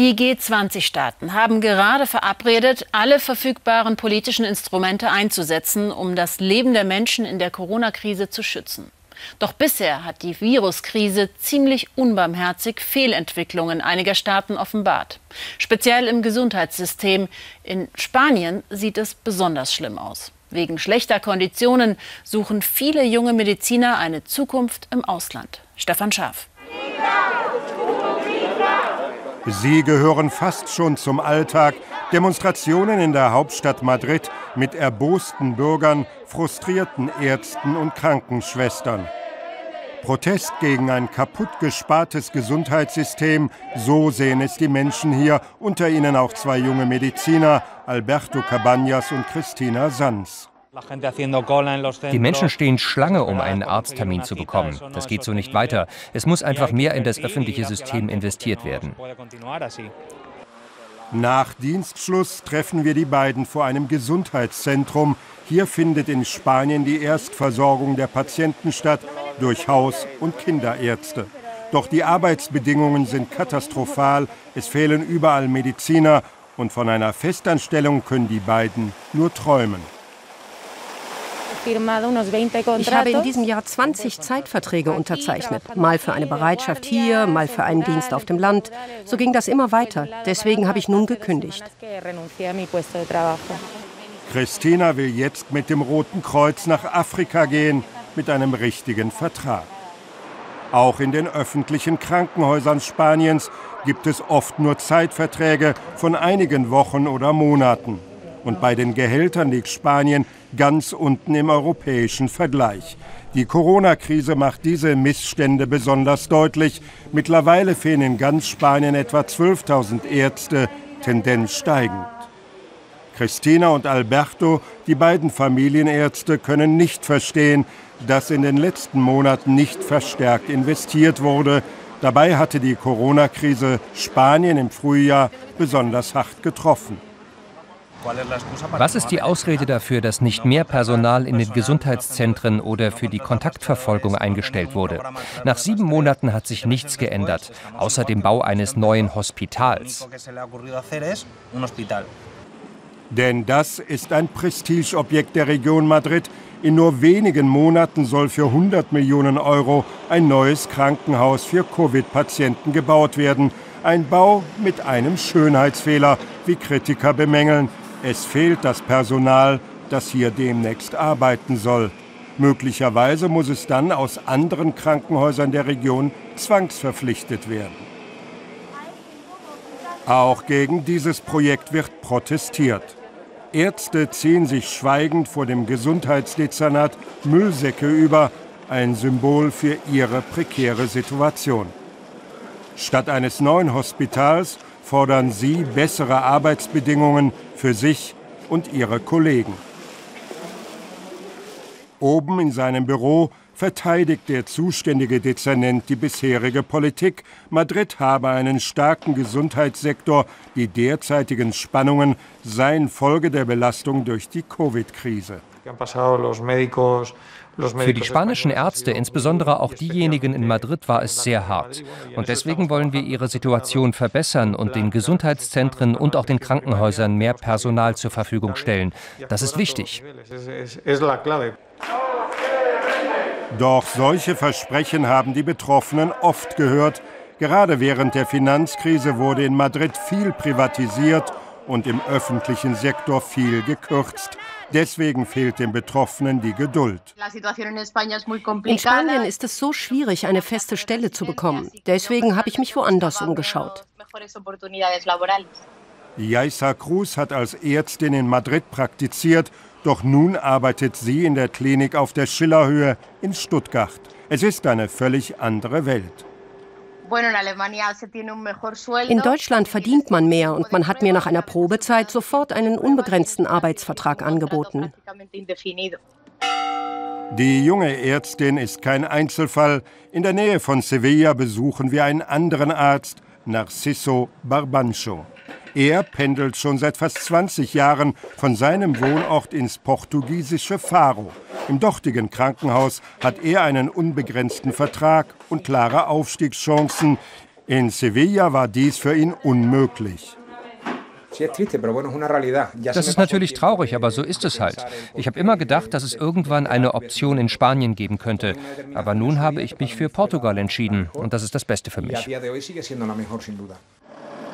Die G20-Staaten haben gerade verabredet, alle verfügbaren politischen Instrumente einzusetzen, um das Leben der Menschen in der Corona-Krise zu schützen. Doch bisher hat die Viruskrise ziemlich unbarmherzig Fehlentwicklungen einiger Staaten offenbart. Speziell im Gesundheitssystem. In Spanien sieht es besonders schlimm aus. Wegen schlechter Konditionen suchen viele junge Mediziner eine Zukunft im Ausland. Stefan Schaaf. Sie gehören fast schon zum Alltag. Demonstrationen in der Hauptstadt Madrid mit erbosten Bürgern, frustrierten Ärzten und Krankenschwestern. Protest gegen ein kaputt gespartes Gesundheitssystem, so sehen es die Menschen hier, unter ihnen auch zwei junge Mediziner, Alberto Cabañas und Christina Sanz. Die Menschen stehen Schlange, um einen Arzttermin zu bekommen. Das geht so nicht weiter. Es muss einfach mehr in das öffentliche System investiert werden. Nach Dienstschluss treffen wir die beiden vor einem Gesundheitszentrum. Hier findet in Spanien die Erstversorgung der Patienten statt durch Haus- und Kinderärzte. Doch die Arbeitsbedingungen sind katastrophal. Es fehlen überall Mediziner und von einer Festanstellung können die beiden nur träumen. Ich habe in diesem Jahr 20 Zeitverträge unterzeichnet. Mal für eine Bereitschaft hier, mal für einen Dienst auf dem Land. So ging das immer weiter. Deswegen habe ich nun gekündigt. Christina will jetzt mit dem Roten Kreuz nach Afrika gehen, mit einem richtigen Vertrag. Auch in den öffentlichen Krankenhäusern Spaniens gibt es oft nur Zeitverträge von einigen Wochen oder Monaten. Und bei den Gehältern liegt Spanien ganz unten im europäischen Vergleich. Die Corona-Krise macht diese Missstände besonders deutlich. Mittlerweile fehlen in ganz Spanien etwa 12.000 Ärzte, Tendenz steigend. Christina und Alberto, die beiden Familienärzte, können nicht verstehen, dass in den letzten Monaten nicht verstärkt investiert wurde. Dabei hatte die Corona-Krise Spanien im Frühjahr besonders hart getroffen. Was ist die Ausrede dafür, dass nicht mehr Personal in den Gesundheitszentren oder für die Kontaktverfolgung eingestellt wurde? Nach sieben Monaten hat sich nichts geändert, außer dem Bau eines neuen Hospitals. Denn das ist ein Prestigeobjekt der Region Madrid. In nur wenigen Monaten soll für 100 Millionen Euro ein neues Krankenhaus für Covid-Patienten gebaut werden. Ein Bau mit einem Schönheitsfehler, wie Kritiker bemängeln. Es fehlt das Personal, das hier demnächst arbeiten soll. Möglicherweise muss es dann aus anderen Krankenhäusern der Region zwangsverpflichtet werden. Auch gegen dieses Projekt wird protestiert. Ärzte ziehen sich schweigend vor dem Gesundheitsdezernat Müllsäcke über, ein Symbol für ihre prekäre Situation. Statt eines neuen Hospitals fordern sie bessere Arbeitsbedingungen für sich und ihre Kollegen. Oben in seinem Büro verteidigt der zuständige Dezernent die bisherige Politik. Madrid habe einen starken Gesundheitssektor. Die derzeitigen Spannungen seien Folge der Belastung durch die Covid-Krise. Für die spanischen Ärzte, insbesondere auch diejenigen in Madrid, war es sehr hart. Und deswegen wollen wir ihre Situation verbessern und den Gesundheitszentren und auch den Krankenhäusern mehr Personal zur Verfügung stellen. Das ist wichtig. Doch solche Versprechen haben die Betroffenen oft gehört. Gerade während der Finanzkrise wurde in Madrid viel privatisiert und im öffentlichen Sektor viel gekürzt. Deswegen fehlt den Betroffenen die Geduld. In Spanien ist es so schwierig, eine feste Stelle zu bekommen. Deswegen habe ich mich woanders umgeschaut. Yaisa Cruz hat als Ärztin in Madrid praktiziert, doch nun arbeitet sie in der Klinik auf der Schillerhöhe in Stuttgart. Es ist eine völlig andere Welt. In Deutschland verdient man mehr und man hat mir nach einer Probezeit sofort einen unbegrenzten Arbeitsvertrag angeboten. Die junge Ärztin ist kein Einzelfall. In der Nähe von Sevilla besuchen wir einen anderen Arzt, Narciso Barbancho. Er pendelt schon seit fast 20 Jahren von seinem Wohnort ins portugiesische Faro. Im dortigen Krankenhaus hat er einen unbegrenzten Vertrag und klare Aufstiegschancen. In Sevilla war dies für ihn unmöglich. Das ist natürlich traurig, aber so ist es halt. Ich habe immer gedacht, dass es irgendwann eine Option in Spanien geben könnte. Aber nun habe ich mich für Portugal entschieden und das ist das Beste für mich.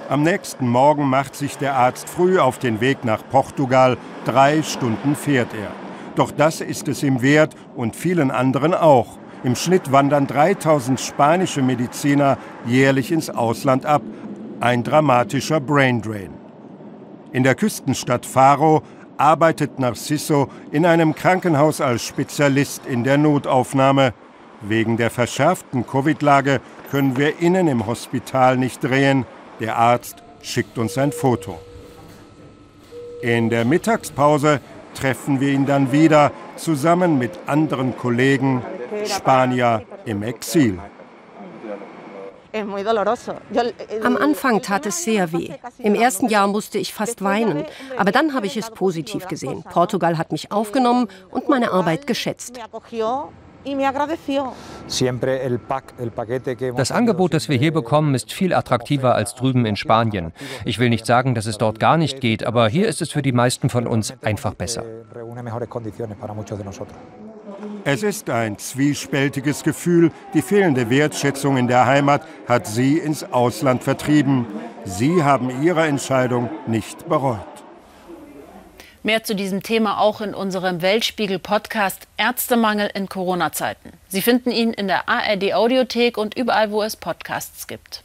Am nächsten Morgen macht sich der Arzt früh auf den Weg nach Portugal. Drei Stunden fährt er. Doch das ist es ihm wert und vielen anderen auch. Im Schnitt wandern 3000 spanische Mediziner jährlich ins Ausland ab. Ein dramatischer Braindrain. In der Küstenstadt Faro arbeitet Narciso in einem Krankenhaus als Spezialist in der Notaufnahme. Wegen der verschärften Covid-Lage können wir innen im Hospital nicht drehen. Der Arzt schickt uns ein Foto. In der Mittagspause treffen wir ihn dann wieder zusammen mit anderen Kollegen, Spanier im Exil. Am Anfang tat es sehr weh. Im ersten Jahr musste ich fast weinen. Aber dann habe ich es positiv gesehen. Portugal hat mich aufgenommen und meine Arbeit geschätzt. Das Angebot, das wir hier bekommen, ist viel attraktiver als drüben in Spanien. Ich will nicht sagen, dass es dort gar nicht geht, aber hier ist es für die meisten von uns einfach besser. Es ist ein zwiespältiges Gefühl. Die fehlende Wertschätzung in der Heimat hat sie ins Ausland vertrieben. Sie haben ihre Entscheidung nicht bereut. Mehr zu diesem Thema auch in unserem Weltspiegel-Podcast Ärztemangel in Corona-Zeiten. Sie finden ihn in der ARD-Audiothek und überall, wo es Podcasts gibt.